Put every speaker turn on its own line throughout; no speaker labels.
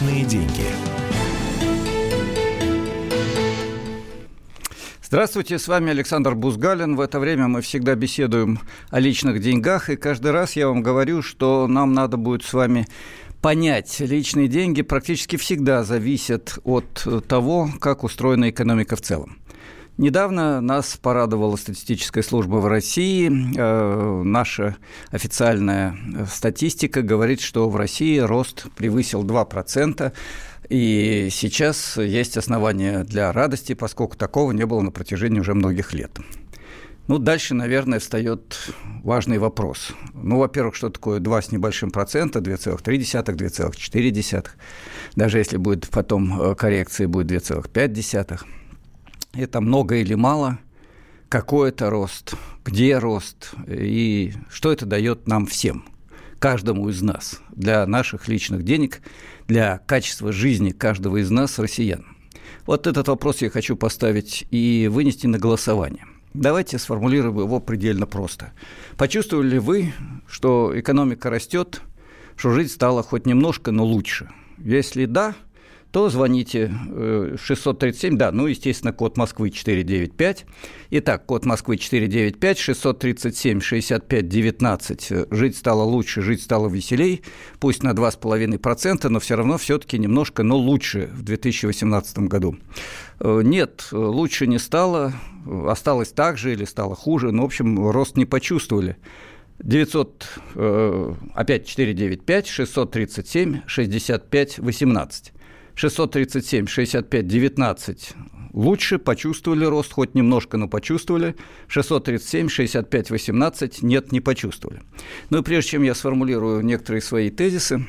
Личные деньги.
Здравствуйте, с вами Александр Бузгалин. В это время мы всегда беседуем о личных деньгах, и каждый раз я вам говорю, что нам надо будет с вами понять, личные деньги практически всегда зависят от того, как устроена экономика в целом. Недавно нас порадовала статистическая служба в России. Э, наша официальная статистика говорит, что в России рост превысил 2%. И сейчас есть основания для радости, поскольку такого не было на протяжении уже многих лет. Ну, дальше, наверное, встает важный вопрос. Ну, во-первых, что такое 2 с небольшим процента, 2,3, 2,4. Даже если будет потом э, коррекция, будет 2,5. Это много или мало? Какой это рост? Где рост? И что это дает нам всем? каждому из нас, для наших личных денег, для качества жизни каждого из нас, россиян? Вот этот вопрос я хочу поставить и вынести на голосование. Давайте сформулируем его предельно просто. Почувствовали ли вы, что экономика растет, что жизнь стала хоть немножко, но лучше? Если да, то звоните 637, э, да, ну, естественно, код Москвы 495. Итак, код Москвы 495, 637, 65, 19. Жить стало лучше, жить стало веселей, пусть на 2,5%, но все равно все-таки немножко, но лучше в 2018 году. Э, нет, лучше не стало, осталось так же или стало хуже, но, в общем, рост не почувствовали. 900, э, опять 495, 637, 65, 18. 637, 65, 19 лучше, почувствовали рост, хоть немножко, но почувствовали. 637, 65, 18 нет, не почувствовали. Ну и прежде чем я сформулирую некоторые свои тезисы,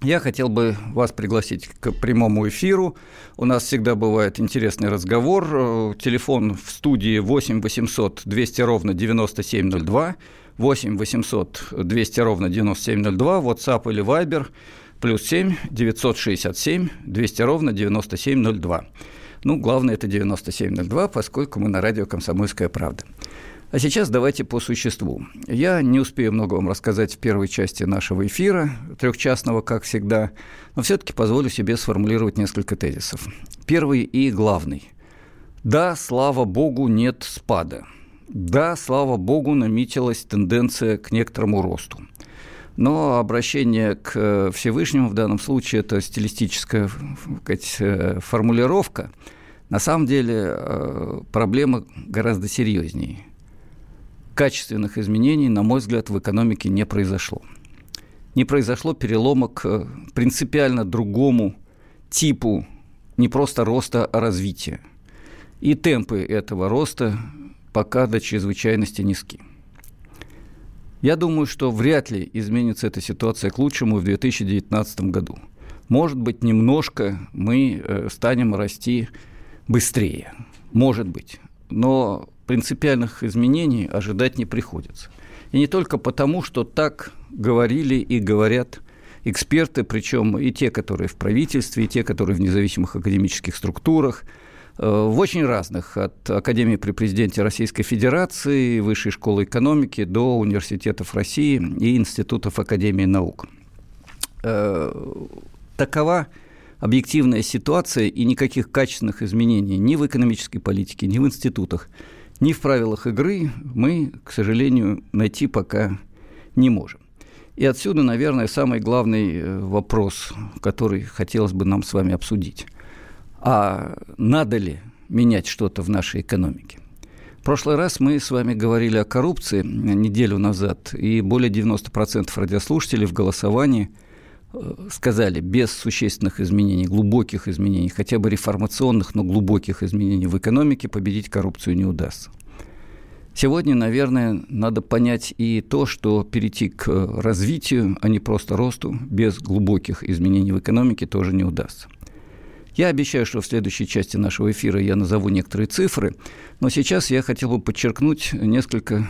я хотел бы вас пригласить к прямому эфиру. У нас всегда бывает интересный разговор. Телефон в студии 8 800 200 ровно 9702. 8 800 200 ровно 9702. WhatsApp или Viber – плюс 7 967 200 ровно 9702. Ну, главное, это 9702, поскольку мы на радио «Комсомольская правда». А сейчас давайте по существу. Я не успею много вам рассказать в первой части нашего эфира, трехчастного, как всегда, но все-таки позволю себе сформулировать несколько тезисов. Первый и главный. Да, слава богу, нет спада. Да, слава богу, наметилась тенденция к некоторому росту. Но обращение к э, Всевышнему в данном случае это стилистическая сказать, э, формулировка. На самом деле э, проблема гораздо серьезнее. Качественных изменений, на мой взгляд, в экономике не произошло. Не произошло перелома к принципиально другому типу не просто роста, а развития. И темпы этого роста пока до чрезвычайности низки. Я думаю, что вряд ли изменится эта ситуация к лучшему в 2019 году. Может быть, немножко мы э, станем расти быстрее. Может быть. Но принципиальных изменений ожидать не приходится. И не только потому, что так говорили и говорят эксперты, причем и те, которые в правительстве, и те, которые в независимых академических структурах – в очень разных, от Академии при президенте Российской Федерации, Высшей школы экономики до университетов России и институтов Академии наук. Э, такова объективная ситуация, и никаких качественных изменений ни в экономической политике, ни в институтах, ни в правилах игры мы, к сожалению, найти пока не можем. И отсюда, наверное, самый главный э, вопрос, который хотелось бы нам с вами обсудить – а надо ли менять что-то в нашей экономике? В прошлый раз мы с вами говорили о коррупции неделю назад, и более 90% радиослушателей в голосовании э, сказали, без существенных изменений, глубоких изменений, хотя бы реформационных, но глубоких изменений в экономике победить коррупцию не удастся. Сегодня, наверное, надо понять и то, что перейти к развитию, а не просто росту, без глубоких изменений в экономике тоже не удастся. Я обещаю, что в следующей части нашего эфира я назову некоторые цифры, но сейчас я хотел бы подчеркнуть несколько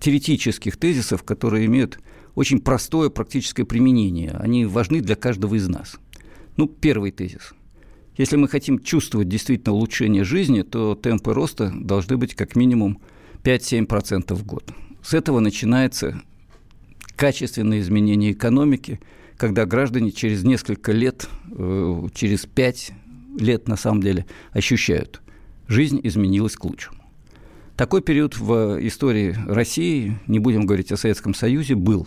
теоретических тезисов, которые имеют очень простое практическое применение. Они важны для каждого из нас. Ну, первый тезис. Если мы хотим чувствовать действительно улучшение жизни, то темпы роста должны быть как минимум 5-7% в год. С этого начинается качественное изменение экономики, когда граждане через несколько лет, э, через пять лет на самом деле ощущают, жизнь изменилась к лучшему. Такой период в истории России, не будем говорить о Советском Союзе, был.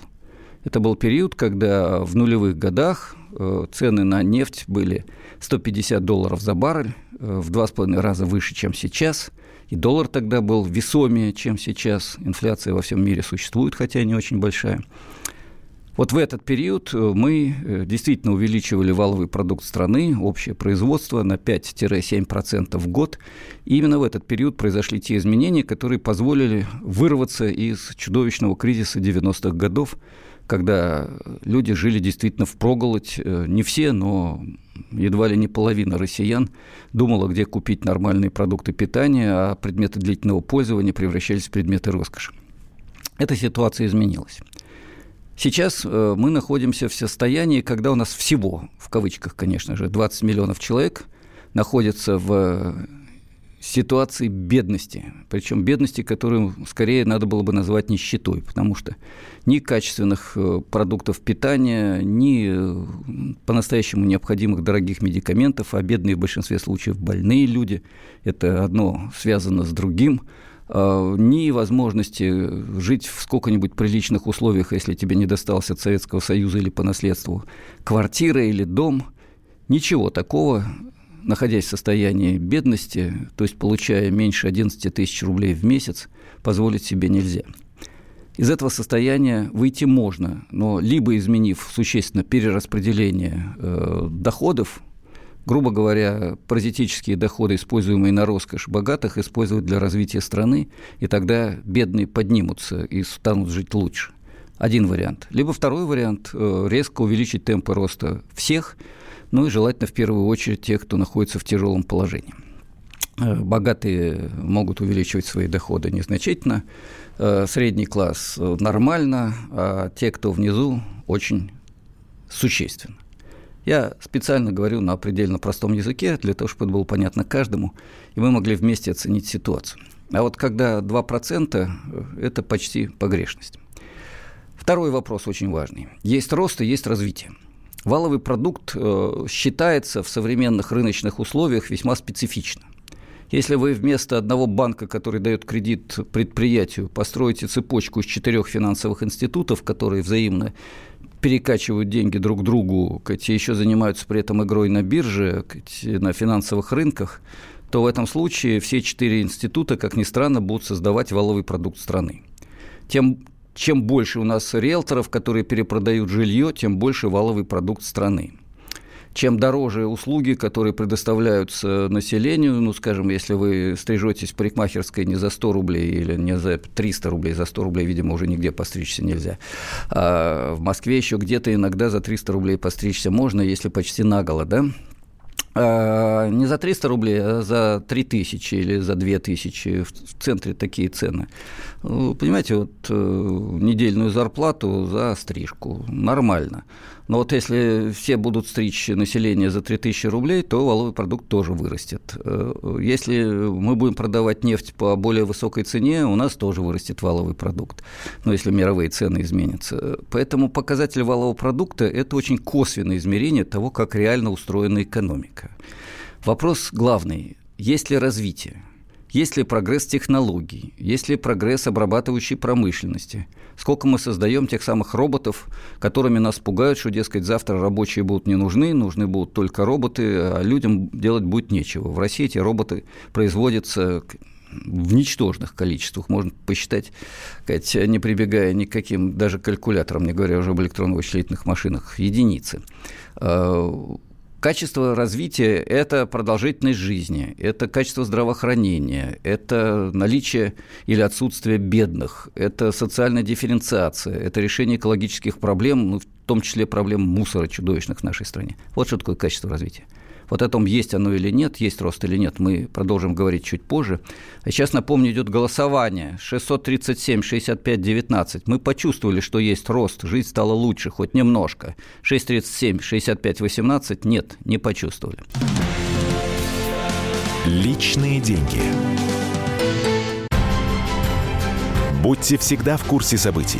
Это был период, когда в нулевых годах э, цены на нефть были 150 долларов за баррель, э, в два с половиной раза выше, чем сейчас. И доллар тогда был весомее, чем сейчас. Инфляция во всем мире существует, хотя не очень большая. Вот в этот период э, мы э, действительно увеличивали валовый продукт страны, общее производство на 5-7% в год. И именно в этот период произошли те изменения, которые позволили вырваться из чудовищного кризиса 90-х годов, когда люди жили действительно в проголодь. Э, не все, но едва ли не половина россиян думала, где купить нормальные продукты питания, а предметы длительного пользования превращались в предметы роскоши. Эта ситуация изменилась. Сейчас э, мы находимся в состоянии, когда у нас всего, в кавычках, конечно же, 20 миллионов человек находятся в ситуации бедности, причем бедности, которую скорее надо было бы назвать нищетой, потому что ни качественных э, продуктов питания, ни э, по-настоящему необходимых дорогих медикаментов, а бедные в большинстве случаев больные люди, это одно связано с другим – Э, ни возможности жить в сколько-нибудь приличных условиях, если тебе не достался от Советского Союза или по наследству квартира или дом, ничего такого, находясь в состоянии бедности, то есть получая меньше 11 тысяч рублей в месяц, позволить себе нельзя. Из этого состояния выйти можно, но либо изменив существенно перераспределение э, доходов грубо говоря, паразитические доходы, используемые на роскошь богатых, использовать для развития страны, и тогда бедные поднимутся и станут жить лучше. Один вариант. Либо второй вариант э, – резко увеличить темпы роста всех, ну и желательно в первую очередь тех, кто находится в тяжелом положении. Э, богатые могут увеличивать свои доходы незначительно, э, средний класс нормально, а те, кто внизу, очень существенно. Я специально говорю на предельно простом языке, для того, чтобы это было понятно каждому, и мы могли вместе оценить ситуацию. А вот когда 2% э, – это почти погрешность. Второй вопрос очень важный. Есть рост и есть развитие. Валовый продукт э, считается в современных рыночных условиях весьма специфично. Если вы вместо одного банка, который дает кредит предприятию, построите цепочку из четырех финансовых институтов, которые взаимно перекачивают деньги друг другу, и еще занимаются при этом игрой на бирже, на финансовых рынках, то в этом случае все четыре института, как ни странно, будут создавать валовый продукт страны. Тем, чем больше у нас риэлторов, которые перепродают жилье, тем больше валовый продукт страны чем дороже услуги, которые предоставляются населению, ну, скажем, если вы стрижетесь в парикмахерской не за 100 рублей или не за 300 рублей, за 100 рублей, видимо, уже нигде постричься нельзя. А в Москве еще где-то иногда за 300 рублей постричься можно, если почти наголо, да? А, не за 300 рублей, а за 3 тысячи или за 2 тысячи. В центре такие цены. Понимаете, вот э, недельную зарплату за стрижку. Нормально. Но вот если все будут стричь население за 3000 рублей, то валовый продукт тоже вырастет. Э, если мы будем продавать нефть по более высокой цене, у нас тоже вырастет валовый продукт, но если мировые цены изменятся. Поэтому показатель валового продукта – это очень косвенное измерение того, как реально устроена экономика. Вопрос главный – есть ли развитие? Есть ли прогресс технологий? Есть ли прогресс обрабатывающей промышленности? Сколько мы создаем тех самых роботов, которыми нас пугают, что, дескать, завтра рабочие будут не нужны, нужны будут только роботы, а людям делать будет нечего. В России эти роботы производятся в ничтожных количествах, можно посчитать, не прибегая ни к каким даже калькуляторам, не говоря уже об электронно-вычислительных машинах, единицы. Качество развития – это продолжительность жизни, это качество здравоохранения, это наличие или отсутствие бедных, это социальная дифференциация, это решение экологических проблем, ну, в том числе проблем мусора чудовищных в нашей стране. Вот что такое качество развития. Вот о том, есть оно или нет, есть рост или нет, мы продолжим говорить чуть позже. А сейчас, напомню, идет голосование 637 65 19. Мы почувствовали, что есть рост, жизнь стала лучше, хоть немножко. 637 65 18 нет, не почувствовали.
Личные деньги. Будьте всегда в курсе событий.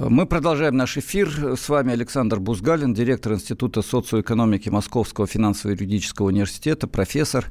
Мы продолжаем наш эфир. С вами Александр Бузгалин, директор Института социоэкономики Московского финансово-юридического университета, профессор.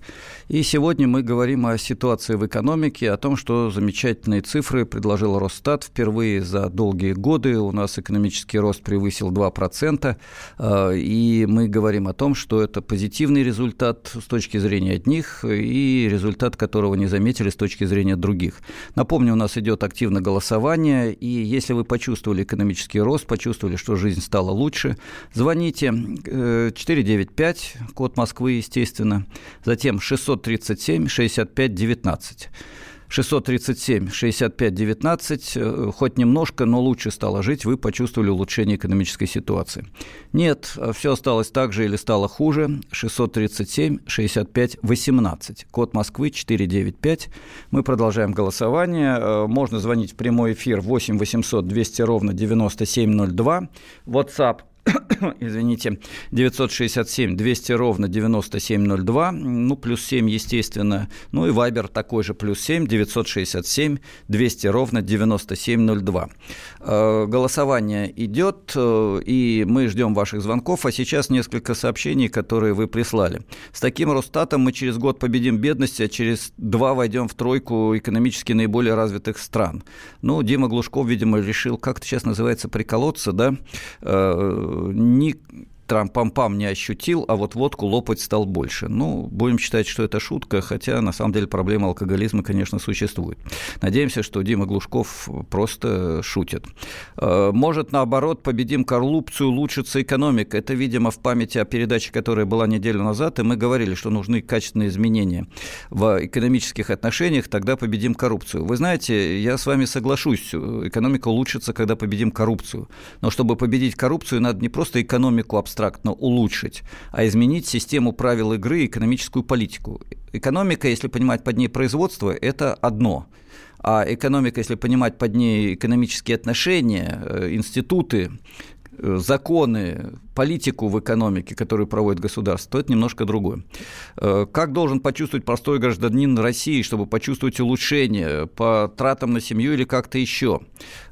И сегодня мы говорим о ситуации в экономике, о том, что замечательные цифры предложил Росстат. Впервые за долгие годы у нас экономический рост превысил 2%. А, и мы говорим о том, что это позитивный результат с точки зрения одних и результат которого не заметили с точки зрения других. Напомню, у нас идет активное голосование, и если вы почувствовали почувствовали экономический рост, почувствовали, что жизнь стала лучше, звоните 495, э, код Москвы, естественно, затем 637 65 19. 637 65 19, хоть немножко, но лучше стало жить, вы почувствовали улучшение экономической ситуации. Нет, все осталось так же или стало хуже. 637 65 18, код Москвы 495. Мы продолжаем голосование. Э, можно звонить в прямой эфир 8 800 200 ровно 9702. WhatsApp извините, 967 200 ровно 9702, ну, плюс 7, естественно, ну и Вайбер такой же, плюс 7, 967 200 ровно 9702. Э, голосование идет, э, и мы ждем ваших звонков, а сейчас несколько сообщений, которые вы прислали. С таким Росстатом мы через год победим бедность, а через два войдем в тройку экономически наиболее развитых стран. Ну, Дима Глушков, видимо, решил, как это сейчас называется, приколоться, да, э, ни трам-пам-пам не ощутил, а вот водку лопать стал больше. Ну, будем считать, что это шутка, хотя на самом деле проблема алкоголизма, конечно, существует. Надеемся, что Дима Глушков просто шутит. Э, может, наоборот, победим коррупцию, улучшится экономика. Это, видимо, в памяти о передаче, которая была неделю назад, и мы говорили, что нужны качественные изменения в экономических отношениях, тогда победим коррупцию. Вы знаете, я с вами соглашусь, экономика улучшится, когда победим коррупцию. Но чтобы победить коррупцию, надо не просто экономику абстрактно абстрактно улучшить, а изменить систему правил игры и экономическую политику. Экономика, если понимать под ней производство, это одно. А экономика, если понимать под ней экономические отношения, э, институты, законы, политику в экономике, которую проводит государство, то это немножко другое. Э, как должен почувствовать простой гражданин России, чтобы почувствовать улучшение по тратам на семью или как-то еще?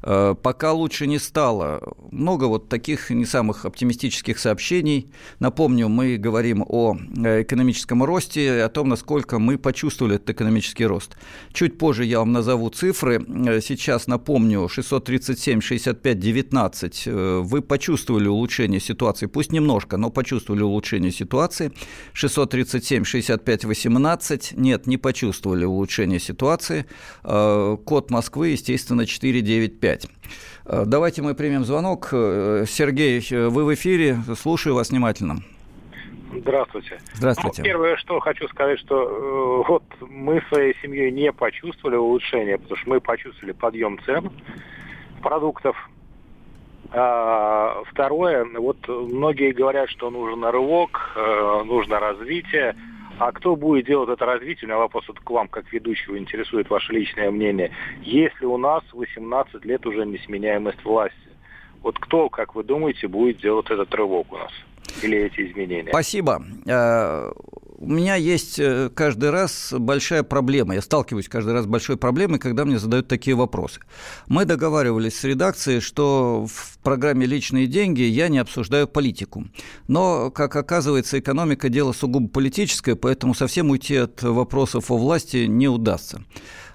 Э, пока лучше не стало. Много вот таких не самых оптимистических сообщений. Напомню, мы говорим о э, экономическом росте, о том, насколько мы почувствовали этот экономический рост. Чуть позже я вам назову цифры. Сейчас напомню, 637, 65, 19. Вы почувствовали улучшение ситуации ситуации, пусть немножко, но почувствовали улучшение ситуации. 637 65 18, нет, не почувствовали улучшение ситуации. Э, код Москвы, естественно, 495. Э, давайте мы примем звонок. Э, Сергей, вы в эфире, слушаю вас внимательно.
Здравствуйте.
Здравствуйте.
Ну, первое, что хочу сказать, что э, вот мы своей семьей не почувствовали улучшения, потому что мы почувствовали подъем цен продуктов, а, второе, вот многие говорят, что нужен рывок, э, нужно развитие. А кто будет делать это развитие? У меня вопрос вот к вам, как ведущего, интересует ваше личное мнение. Если у нас 18 лет уже несменяемость власти, вот кто, как вы думаете, будет делать этот рывок у нас? Или эти изменения?
Спасибо. У меня есть э, каждый раз большая проблема. Я сталкиваюсь каждый раз с большой проблемой, когда мне задают такие вопросы. Мы договаривались с редакцией, что в программе «Личные деньги» я не обсуждаю политику. Но, как оказывается, экономика – дело сугубо политическое, поэтому совсем уйти от вопросов о власти не удастся.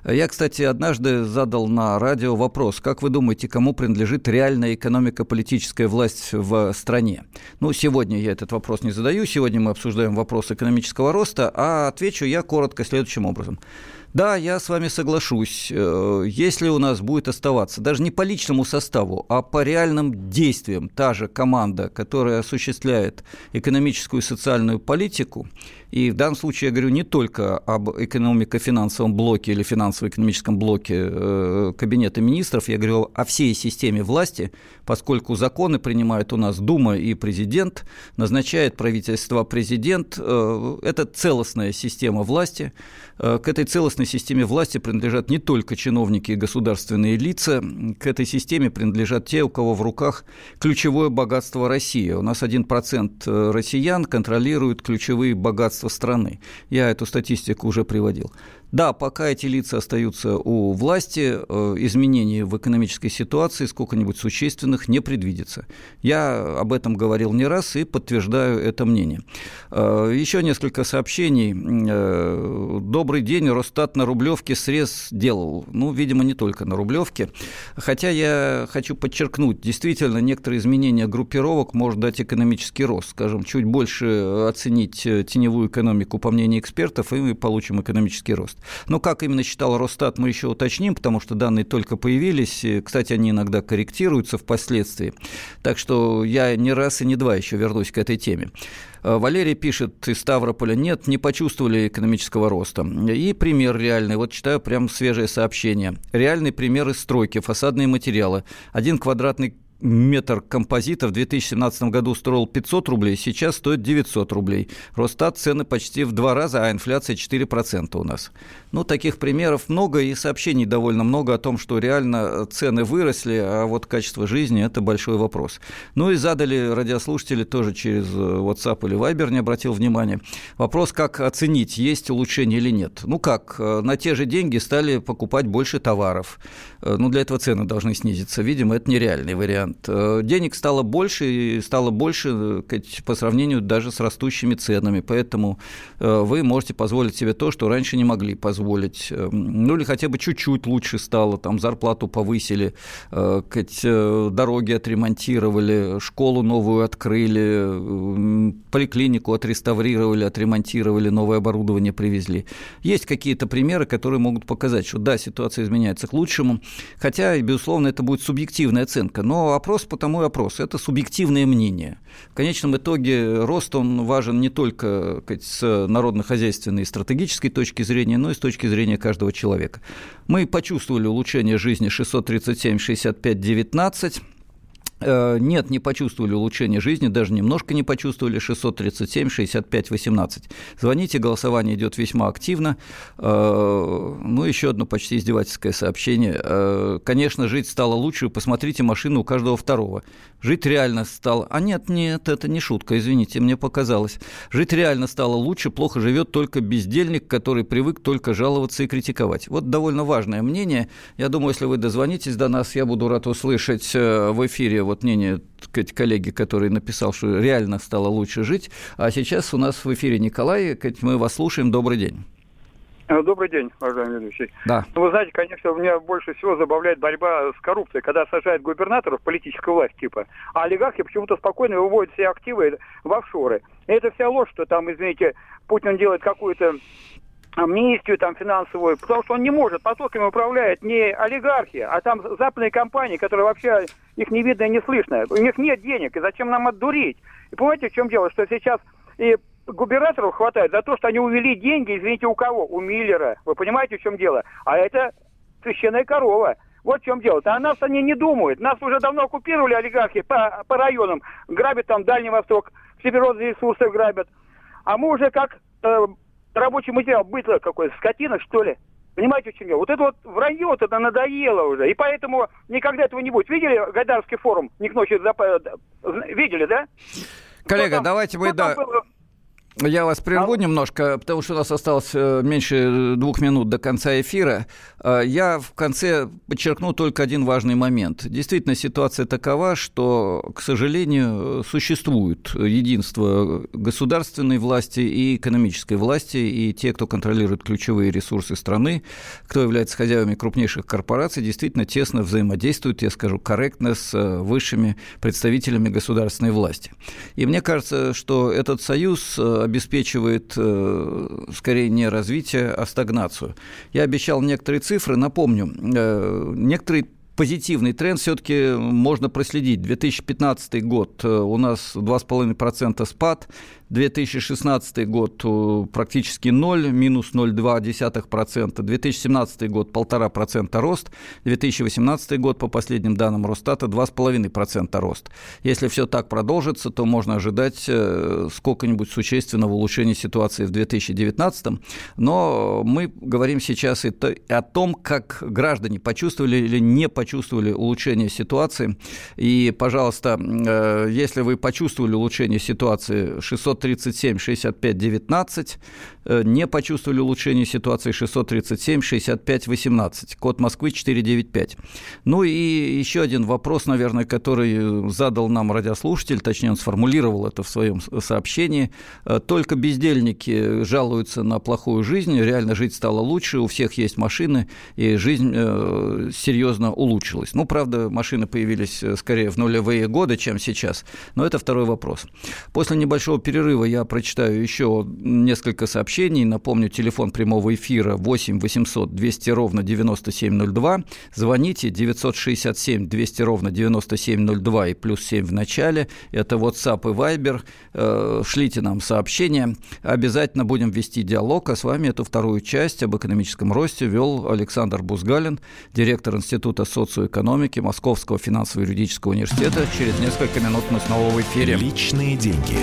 Я, кстати, однажды задал на радио вопрос, как вы думаете, кому принадлежит реальная экономико-политическая власть в стране? Ну, сегодня я этот вопрос не задаю, сегодня мы обсуждаем вопрос экономического роста, а отвечу я коротко следующим образом. Да, я с вами соглашусь. Э, если у нас будет оставаться, даже не по личному составу, а по реальным действиям, та же команда, которая осуществляет экономическую и социальную политику, и в данном случае я говорю не только об экономико-финансовом блоке или финансово-экономическом блоке э, Кабинета министров, я говорю о всей системе власти, поскольку законы принимают у нас Дума и президент, назначает правительство президент. Э, это целостная система власти. Э, к этой целостной системе власти принадлежат не только чиновники и государственные лица, к этой системе принадлежат те, у кого в руках ключевое богатство России. У нас 1% россиян контролирует ключевые богатства богатства страны. Я эту статистику уже приводил. Да, пока эти лица остаются у власти, э, изменений в экономической ситуации сколько-нибудь существенных не предвидится. Я об этом говорил не раз и подтверждаю это мнение. Э, еще несколько сообщений. Э, Добрый день, Росстат на Рублевке срез делал. Ну, видимо, не только на Рублевке. Хотя я хочу подчеркнуть, действительно, некоторые изменения группировок может дать экономический рост. Скажем, чуть больше оценить теневую экономику, по мнению экспертов, и мы получим экономический рост. Но как именно считал Росстат, мы еще уточним, потому что данные только появились. Кстати, они иногда корректируются впоследствии. Так что я не раз и не два еще вернусь к этой теме. Э, Валерий пишет из Ставрополя, нет, не почувствовали экономического роста. И пример реальный, вот читаю прям свежее сообщение. Реальный пример из стройки, фасадные материалы. Один квадратный метр композита в 2017 году стоил 500 рублей, сейчас стоит 900 рублей. Росстат цены почти в два раза, а инфляция 4% у нас. Ну, таких примеров много, и сообщений довольно много о том, что реально цены выросли, а вот качество жизни – это большой вопрос. Ну и задали радиослушатели тоже через WhatsApp или Viber, не обратил внимания. Вопрос, как оценить, есть улучшение или нет. Ну как, на те же деньги стали покупать больше товаров. Ну, для этого цены должны снизиться. Видимо, это нереальный вариант момент. Э, денег стало больше, и стало больше э, по сравнению даже с растущими ценами, поэтому э, вы можете позволить себе то, что раньше не могли позволить. Ну или хотя бы чуть-чуть лучше стало, там зарплату повысили, дороги отремонтировали, школу новую открыли, поликлинику отреставрировали, отремонтировали, новое оборудование привезли. Есть какие-то примеры, которые могут показать, что да, ситуация изменяется к лучшему, хотя, безусловно, это будет субъективная оценка, но вопрос потому и вопрос. Это субъективное мнение. В конечном итоге рост, он важен не только с народно-хозяйственной и стратегической точки зрения, но и с точки зрения каждого человека. Мы почувствовали улучшение жизни 637, 65, 19 Э, нет, не почувствовали улучшения жизни, даже немножко не почувствовали, 637 65 18. Звоните, голосование идет весьма активно. Э, ну, еще одно почти издевательское сообщение. Э, конечно, жить стало лучше, посмотрите машину у каждого второго. Жить реально стало... А нет, нет, это не шутка, извините, мне показалось. Жить реально стало лучше, плохо живет только бездельник, который привык только жаловаться и критиковать. Вот довольно важное мнение. Я думаю, если вы дозвонитесь до нас, я буду рад услышать в эфире вот мнение сказать, коллеги, который написал, что реально стало лучше жить. А сейчас у нас в эфире Николай, мы вас слушаем. Добрый день.
Э, добрый день, уважаемый ведущий.
Да.
Ну, вы знаете, конечно, меня больше всего забавляет борьба с коррупцией, когда сажают губернаторов, политическую власть типа, а олигархи почему-то спокойно выводят все активы в офшоры. И это вся ложь, что там, извините, Путин делает какую-то амнистию там финансовую, потому что он не может, потоками управляет не олигархи, а там западные компании, которые вообще их не видно и не слышно. У них нет денег, и зачем нам отдурить? И понимаете, в чем дело, что сейчас и губернаторов хватает за то, что они увели деньги, извините, у кого? У Миллера. Вы понимаете, в чем дело? А это священная корова. Вот в чем дело. А нас они не думают. Нас уже давно оккупировали олигархи по, по районам. Грабят там Дальний Восток, северозные ресурсы грабят. А мы уже как э, рабочий материал, бытло какое скотина, что ли? Понимаете, в чем дело? Вот это вот вранье, вот это надоело уже. И поэтому никогда этого не будет. Видели Гайдарский форум? Не к ночи зап... Видели, да?
Коллега, давайте мы... Да... Был? Я вас прерву немножко, потому что у нас осталось э, меньше двух минут до конца эфира. Э, я в конце подчеркну только один важный момент. Действительно, ситуация такова, что, к сожалению, существует единство государственной власти и экономической власти, и те, кто контролирует ключевые ресурсы страны, кто является хозяевами крупнейших корпораций, действительно тесно взаимодействуют, я скажу, корректно с э, высшими представителями государственной власти. И мне кажется, что этот союз обеспечивает скорее не развитие, а стагнацию. Я обещал некоторые цифры, напомню, некоторые позитивный тренд все-таки можно проследить. 2015 год у нас 2,5% спад, 2016 год э, практически 0, минус 0,2%. 2017 год 1,5% рост. 2018 год, по последним данным Росстата, 2,5% рост. Если все так продолжится, то можно ожидать э, сколько-нибудь существенного улучшения ситуации в 2019. Но мы говорим сейчас и о том, как граждане почувствовали или не почувствовали улучшение ситуации. И, пожалуйста, э, если вы почувствовали улучшение ситуации, 600 637 65 19, не почувствовали улучшение ситуации 637 65 18, код Москвы 495. Ну и еще один вопрос, наверное, который задал нам радиослушатель, точнее он сформулировал это в своем сообщении. Э, только бездельники жалуются на плохую жизнь, реально жить стало лучше, у всех есть машины, и жизнь э, серьезно улучшилась. Ну, правда, машины появились э, скорее в нулевые годы, чем сейчас, но это второй вопрос. После небольшого перерыва я прочитаю еще несколько сообщений. Напомню, телефон прямого эфира 8 800 200 ровно 9702. Звоните 967 200 ровно 9702 и плюс 7 в начале. Это WhatsApp и Viber. Э, шлите нам сообщения. Обязательно будем вести диалог. А с вами эту вторую часть об экономическом росте вел Александр Бузгалин, директор Института социоэкономики Московского финансово-юридического университета. Через несколько минут мы снова в эфире.
Личные деньги.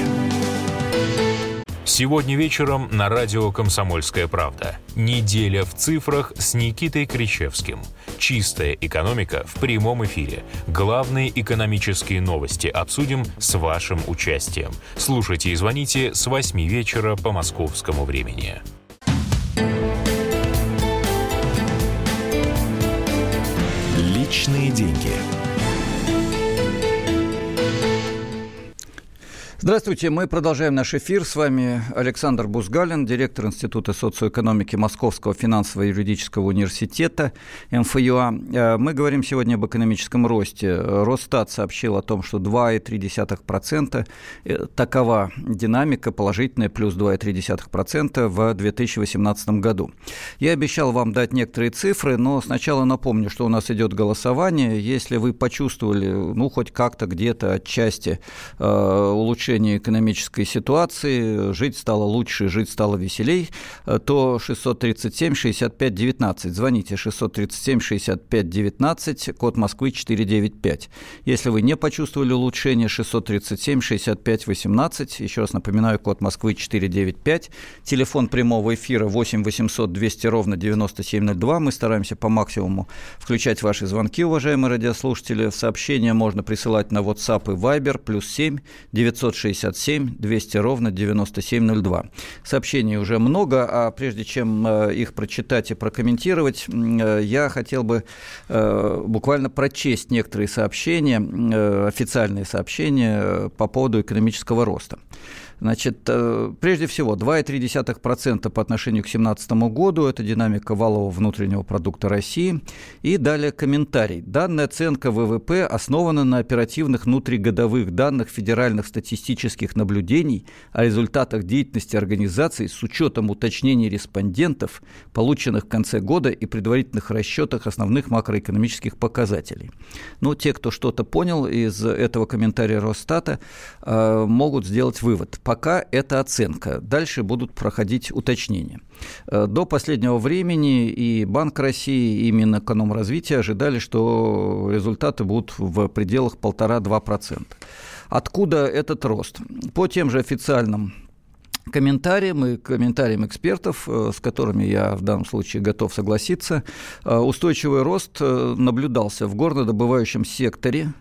Сегодня вечером на радио «Комсомольская правда». Неделя в цифрах с Никитой Кричевским. Чистая экономика в прямом эфире. Главные экономические новости обсудим с вашим участием. Слушайте и звоните с 8 вечера по московскому времени.
Личные деньги.
Здравствуйте, мы продолжаем наш эфир. С вами Александр Бузгалин, директор Института социоэкономики Московского финансово-юридического университета МФЮА. Э, мы говорим сегодня об экономическом росте. Росстат сообщил о том, что 2,3% э, такова динамика, положительная, плюс 2,3% в 2018 году. Я обещал вам дать некоторые цифры, но сначала напомню, что у нас идет голосование. Если вы почувствовали, ну, хоть как-то где-то отчасти э, улучшение улучшение экономической ситуации, жить стало лучше, жить стало веселей, то 637-65-19. Звоните 637-65-19, код Москвы 495. Если вы не почувствовали улучшение, 637-65-18, еще раз напоминаю, код Москвы 495, телефон прямого эфира 8 800 200 ровно 9702. Мы стараемся по максимуму включать ваши звонки, уважаемые радиослушатели. Сообщения можно присылать на WhatsApp и Viber, плюс 7 900 967 200 ровно 9702. Сообщений уже много, а прежде чем э, их прочитать и прокомментировать, э, я хотел бы э, буквально прочесть некоторые сообщения, официальные сообщения по поводу экономического роста. Значит, э, прежде всего, 2,3% по отношению к 2017 году – это динамика валового внутреннего продукта России. И далее комментарий. Данная оценка ВВП основана на оперативных внутригодовых данных федеральных статистических наблюдений о результатах деятельности организаций с учетом уточнений респондентов, полученных в конце года и предварительных расчетах основных макроэкономических показателей. Ну, те, кто что-то понял из этого комментария Росстата, э, могут сделать вывод пока это оценка. Дальше будут проходить уточнения. Э, до последнего времени и Банк России, и Минэкономразвития ожидали, что результаты будут в пределах 1,5-2%. Откуда этот рост? По тем же официальным комментариям и комментариям экспертов, э, с которыми я в данном случае готов согласиться, э, устойчивый рост наблюдался в горнодобывающем секторе,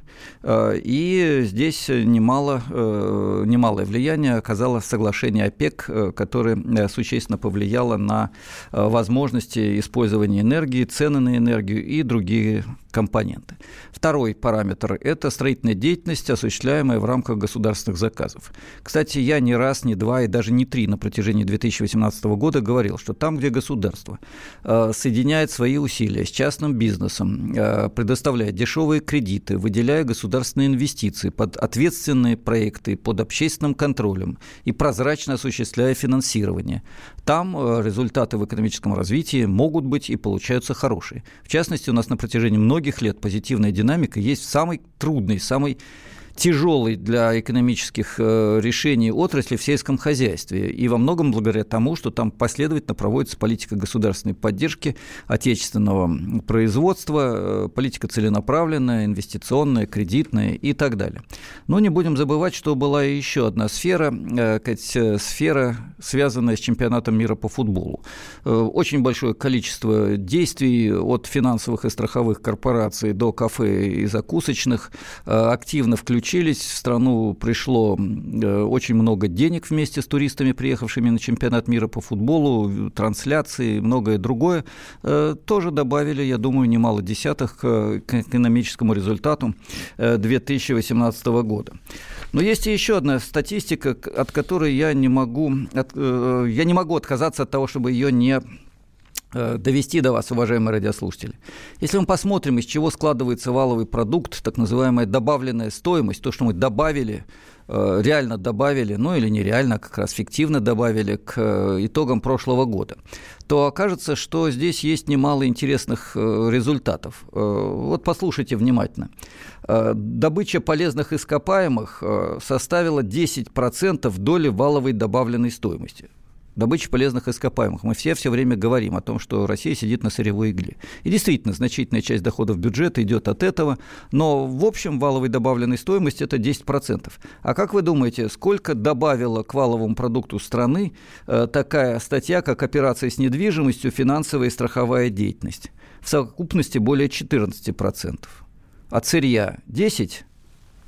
и здесь немало, э, немалое влияние оказало соглашение ОПЕК, э, которое существенно повлияло на возможности использования энергии, цены на энергию и другие компоненты. Второй параметр – это строительная деятельность, осуществляемая в рамках государственных заказов. Кстати, я не раз, не два и даже не три на протяжении 2018 года говорил, что там, где государство соединяет свои усилия с частным бизнесом, предоставляет дешевые кредиты, выделяя государственные инвестиции под ответственные проекты, под общественным контролем и прозрачно осуществляя финансирование. Там э, результаты в экономическом развитии могут быть и получаются хорошие. В частности, у нас на протяжении многих лет позитивная динамика есть в самой трудной, самой тяжелой для экономических э, решений отрасли в сельском хозяйстве. И во многом благодаря тому, что там последовательно проводится политика государственной поддержки отечественного производства, э, политика целенаправленная, инвестиционная, кредитная и так далее. Но не будем забывать, что была еще одна сфера, э, сфера, связанная с чемпионатом мира по футболу. Очень большое количество действий от финансовых и страховых корпораций до кафе и закусочных активно включено включились, в страну пришло э, очень много денег вместе с туристами, приехавшими на чемпионат мира по футболу, трансляции, многое другое, э, тоже добавили, я думаю, немало десятых к экономическому результату 2018 э, года. Но есть и еще одна статистика, от которой я не могу, я не могу отказаться от того, чтобы ее не довести до вас, уважаемые радиослушатели. Если мы посмотрим, из чего складывается валовый продукт, так называемая добавленная стоимость, то, что мы добавили, э, реально добавили, ну или нереально, а как раз фиктивно добавили к э, итогам прошлого года, то окажется, что здесь есть немало интересных результатов. Вот послушайте внимательно. Добыча полезных ископаемых составила 10% доли валовой добавленной стоимости добычи полезных ископаемых. Мы все все время говорим о том, что Россия сидит на сырьевой игле. И действительно, значительная часть доходов бюджета идет от этого, но в общем валовой добавленной стоимости это 10%. А как вы думаете, сколько добавила к валовому продукту страны э, такая статья, как операции с недвижимостью, финансовая и страховая деятельность? В совокупности более 14%. От сырья 10%,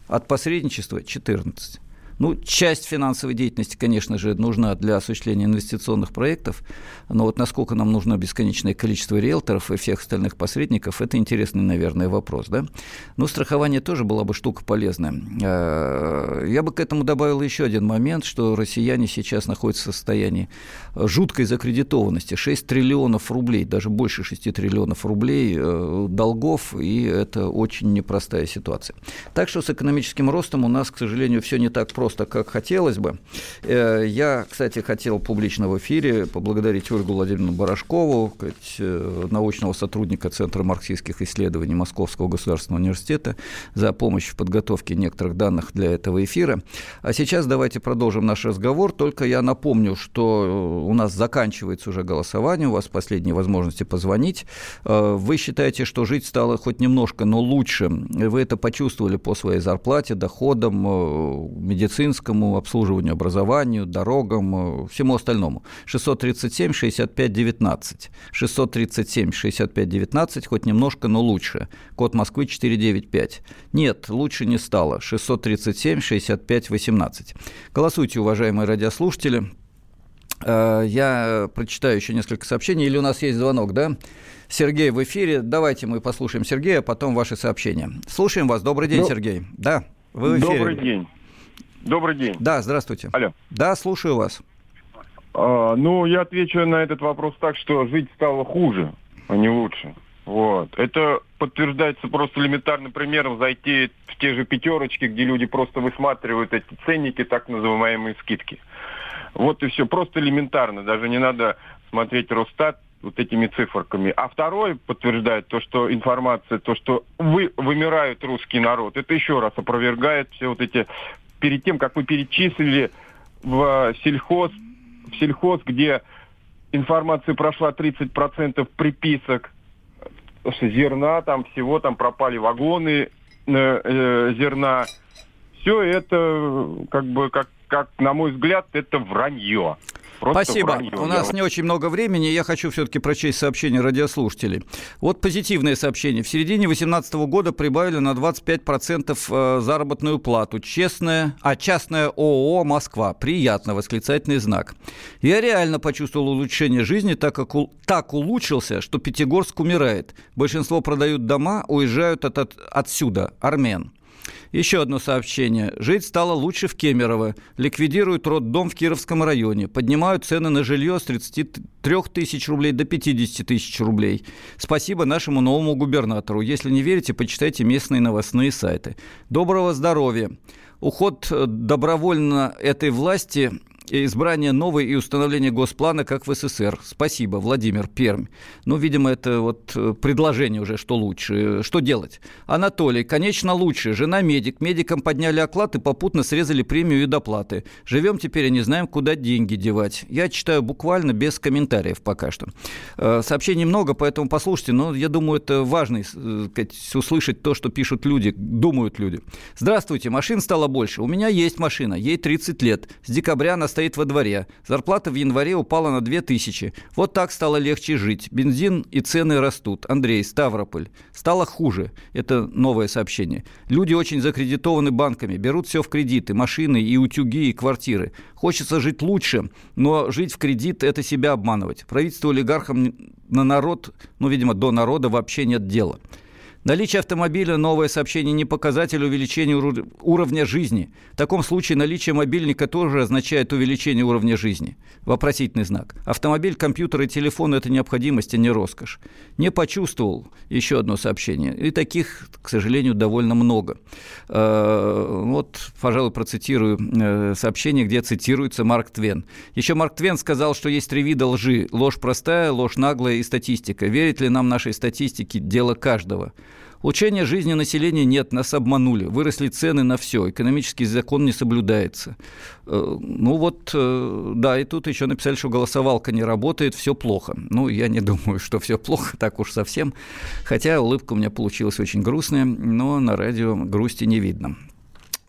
от посредничества 14%. Ну, часть финансовой деятельности, конечно же, нужна для осуществления инвестиционных проектов, но вот насколько нам нужно бесконечное количество риэлторов и всех остальных посредников, это интересный, наверное, вопрос, да? Но страхование тоже была бы штука полезная. Э, я бы к этому добавил еще один момент, что россияне сейчас находятся в состоянии жуткой закредитованности. 6 триллионов рублей, даже больше 6 триллионов рублей э, долгов, и это очень непростая ситуация. Так что с экономическим ростом у нас, к сожалению, все не так просто просто, как хотелось бы. Э, я, кстати, хотел публично в эфире поблагодарить Ольгу Владимировну Барашкову, э, научного сотрудника Центра марксистских исследований Московского государственного университета, за помощь в подготовке некоторых данных для этого эфира. А сейчас давайте продолжим наш разговор. Только я напомню, что у нас заканчивается уже голосование, у вас последние возможности позвонить. Э, вы считаете, что жить стало хоть немножко, но лучше. Вы это почувствовали по своей зарплате, доходам, медицине медицинскому обслуживанию, образованию, дорогам, э, всему остальному. 637 65 19. 637 65 19, хоть немножко, но лучше. Код Москвы 495. Нет, лучше не стало. 637 65 18. Голосуйте, уважаемые радиослушатели. Э, я прочитаю еще несколько сообщений. Или у нас есть звонок, да? Сергей в эфире. Давайте мы послушаем Сергея, а потом ваши сообщения. Слушаем вас. Добрый день, Доб... Сергей. Да, вы в эфире.
Добрый день. Добрый день.
Да, здравствуйте.
Алло.
Да, слушаю вас.
А, ну, я отвечу на этот вопрос так, что жить стало хуже, а не лучше. Вот. Это подтверждается просто элементарным примером зайти в те же пятерочки, где люди просто высматривают эти ценники, так называемые скидки. Вот и все. Просто элементарно. Даже не надо смотреть Росстат вот этими циферками. А второй подтверждает то, что информация, то, что вы, вымирает русский народ, это еще раз опровергает все вот эти перед тем, как вы перечислили в сельхоз, в сельхоз, где информация прошла 30% приписок зерна, там всего, там пропали вагоны э, э, зерна. Все это, как бы, как, как, на мой взгляд, это вранье.
Просто Спасибо. Вранье. У нас не очень много времени. Я хочу все-таки прочесть сообщение радиослушателей. Вот позитивное сообщение. В середине 2018 года прибавили на 25% э, заработную плату. Честная, а частная ООО «Москва». Приятно, восклицательный знак. Я реально почувствовал улучшение жизни, так как так улучшился, что Пятигорск умирает. Большинство продают дома, уезжают от, от, отсюда, армян. Еще одно сообщение. Жить стало лучше в Кемерово. Ликвидируют роддом в Кировском районе. Поднимают цены на жилье с 33 тысяч рублей до 50 тысяч рублей. Спасибо нашему новому губернатору. Если не верите, почитайте местные новостные сайты. Доброго здоровья. Уход э, добровольно этой власти избрание новой и установление госплана, как в СССР. Спасибо, Владимир Пермь. Ну, видимо, это вот э, предложение уже, что лучше. Что делать? Анатолий, конечно, лучше. Жена медик. Медикам подняли оклад и попутно срезали премию и доплаты. Живем теперь и не знаем, куда деньги девать. Я читаю буквально без комментариев пока что. Э, сообщений много, поэтому послушайте. Но я думаю, это важно э, услышать то, что пишут люди, думают люди. Здравствуйте, машин стало больше. У меня есть машина, ей 30 лет. С декабря она стоит во дворе. Зарплата в январе упала на 2000. Вот так стало легче жить. Бензин и цены растут. Андрей, Ставрополь. Стало хуже. Это новое сообщение. Люди очень закредитованы банками. Берут все в кредиты. Машины и утюги, и квартиры. Хочется жить лучше, но жить в кредит – это себя обманывать. Правительству олигархам на народ, ну, видимо, до народа вообще нет дела. Наличие автомобиля – новое сообщение не показатель увеличения уровня жизни. В таком случае наличие мобильника тоже означает увеличение уровня жизни. Вопросительный знак. Автомобиль, компьютер и телефон – это необходимость, а не роскошь. Не почувствовал – еще одно сообщение. И таких, к сожалению, довольно много. Э, вот, пожалуй, процитирую э, сообщение, где цитируется Марк Твен. Еще Марк Твен сказал, что есть три вида лжи. Ложь простая, ложь наглая и статистика. Верит ли нам нашей статистике – дело каждого. Улучшения жизни населения нет, нас обманули. Выросли цены на все, экономический закон не соблюдается. Э, ну вот, э, да, и тут еще написали, что голосовалка не работает, все плохо. Ну, я не думаю, что все плохо, так уж совсем. Хотя улыбка у меня получилась очень грустная, но на радио грусти не видно.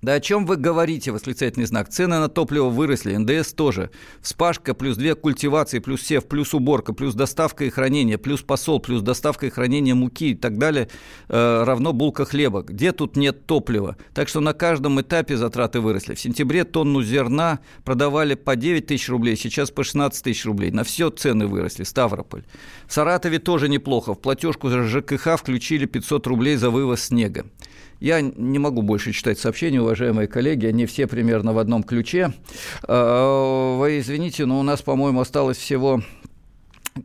Да о чем вы говорите, восклицательный знак? Цены на топливо выросли, НДС тоже. Вспашка плюс две культивации, плюс сев, плюс уборка, плюс доставка и хранение, плюс посол, плюс доставка и хранение муки и так далее э, равно булка хлеба. Где тут нет топлива? Так что на каждом этапе затраты выросли. В сентябре тонну зерна продавали по 9 тысяч рублей, сейчас по 16 тысяч рублей. На все цены выросли. Ставрополь. В Саратове тоже неплохо. В платежку за ЖКХ включили 500 рублей за вывоз снега. Я не могу больше читать сообщения, уважаемые коллеги, они все примерно в одном ключе. А, вы извините, но у нас, по-моему, осталось всего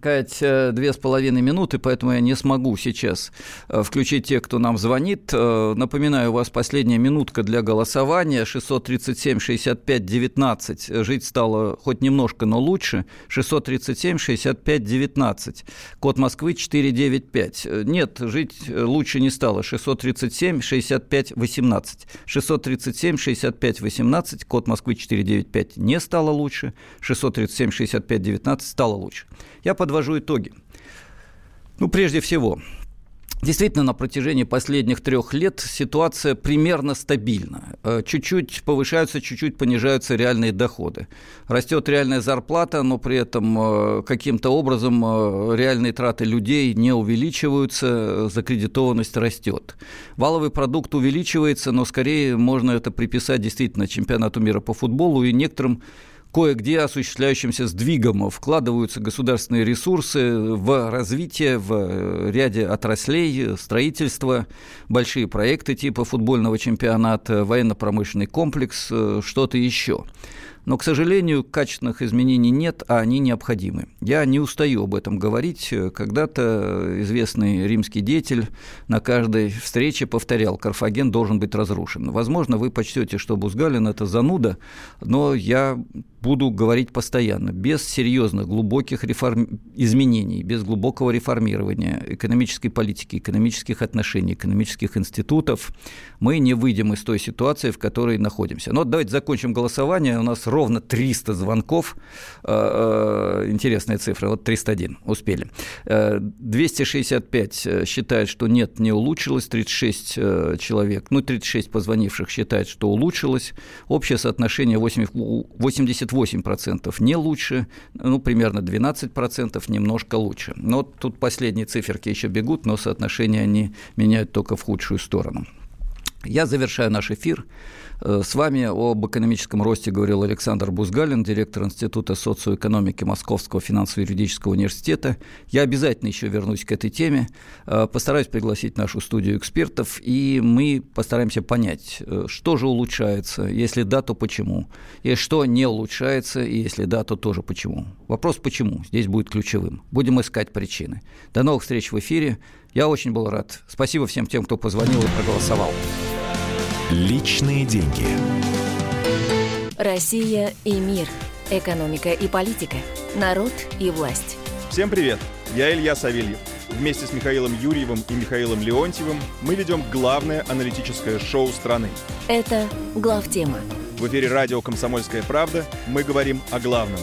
Кать, э, две с половиной минуты, поэтому я не смогу сейчас э, включить тех, кто нам звонит. Э, напоминаю, у вас последняя минутка для голосования. 637-65-19. Жить стало хоть немножко, но лучше. 637-65-19. Код Москвы 495. Нет, жить лучше не стало. 637-65-18. 637-65-18. Код Москвы 495 не стало лучше. 637-65-19 стало лучше. Я подвожу итоги. Ну, прежде всего, Действительно, на протяжении последних трех лет ситуация примерно стабильна. Э, чуть-чуть повышаются, чуть-чуть понижаются реальные доходы. Растет реальная зарплата, но при этом э, каким-то образом э, реальные траты людей не увеличиваются, закредитованность растет. Валовый продукт увеличивается, но скорее можно это приписать действительно чемпионату мира по футболу и некоторым кое-где осуществляющимся сдвигом вкладываются государственные ресурсы в развитие в ряде отраслей, строительство, большие проекты типа футбольного чемпионата, военно-промышленный комплекс, э, что-то еще. Но, к сожалению, качественных изменений нет, а они необходимы. Я не устаю об этом говорить. Когда-то известный римский деятель на каждой встрече повторял, Карфаген должен быть разрушен. Возможно, вы почтете, что Бузгалин – это зануда, но я буду говорить постоянно, без серьезных, глубоких реформ... изменений, без глубокого реформирования экономической политики, экономических отношений, экономических институтов, мы не выйдем из той ситуации, в которой находимся. Но давайте закончим голосование. У нас ровно 300 звонков. Э, э, интересная цифра. Вот 301. Успели. 265 э, считают, что нет, не улучшилось. 36 человек, ну, 36 позвонивших считают, что улучшилось. Общее соотношение 88% не лучше, ну, примерно 12% немножко лучше. Но тут последние циферки еще бегут, но соотношения они меняют только в худшую сторону. Я завершаю наш эфир Э, с вами об экономическом росте говорил Александр Бузгалин, директор Института социоэкономики Московского финансово-юридического университета. Я обязательно еще вернусь к этой теме, э, постараюсь пригласить нашу студию экспертов, и мы постараемся понять, э, что же улучшается, если да, то почему, и что не улучшается, и если да, то тоже почему. Вопрос «почему» здесь будет ключевым. Будем искать причины. До новых встреч в эфире. Я очень был рад. Спасибо всем тем, кто позвонил и проголосовал.
Личные деньги.
Россия и мир. Экономика и политика. Народ и власть.
Всем привет! Я Илья Савельев. Вместе с Михаилом Юрьевым и Михаилом Леонтьевым мы ведем главное аналитическое шоу страны.
Это «Главтема».
В эфире радио «Комсомольская правда» мы говорим о главном.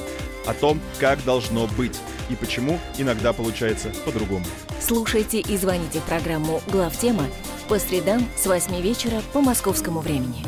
О том, как должно быть и почему иногда получается по-другому.
Слушайте и звоните в программу «Главтема» по средам с 8 вечера по московскому времени.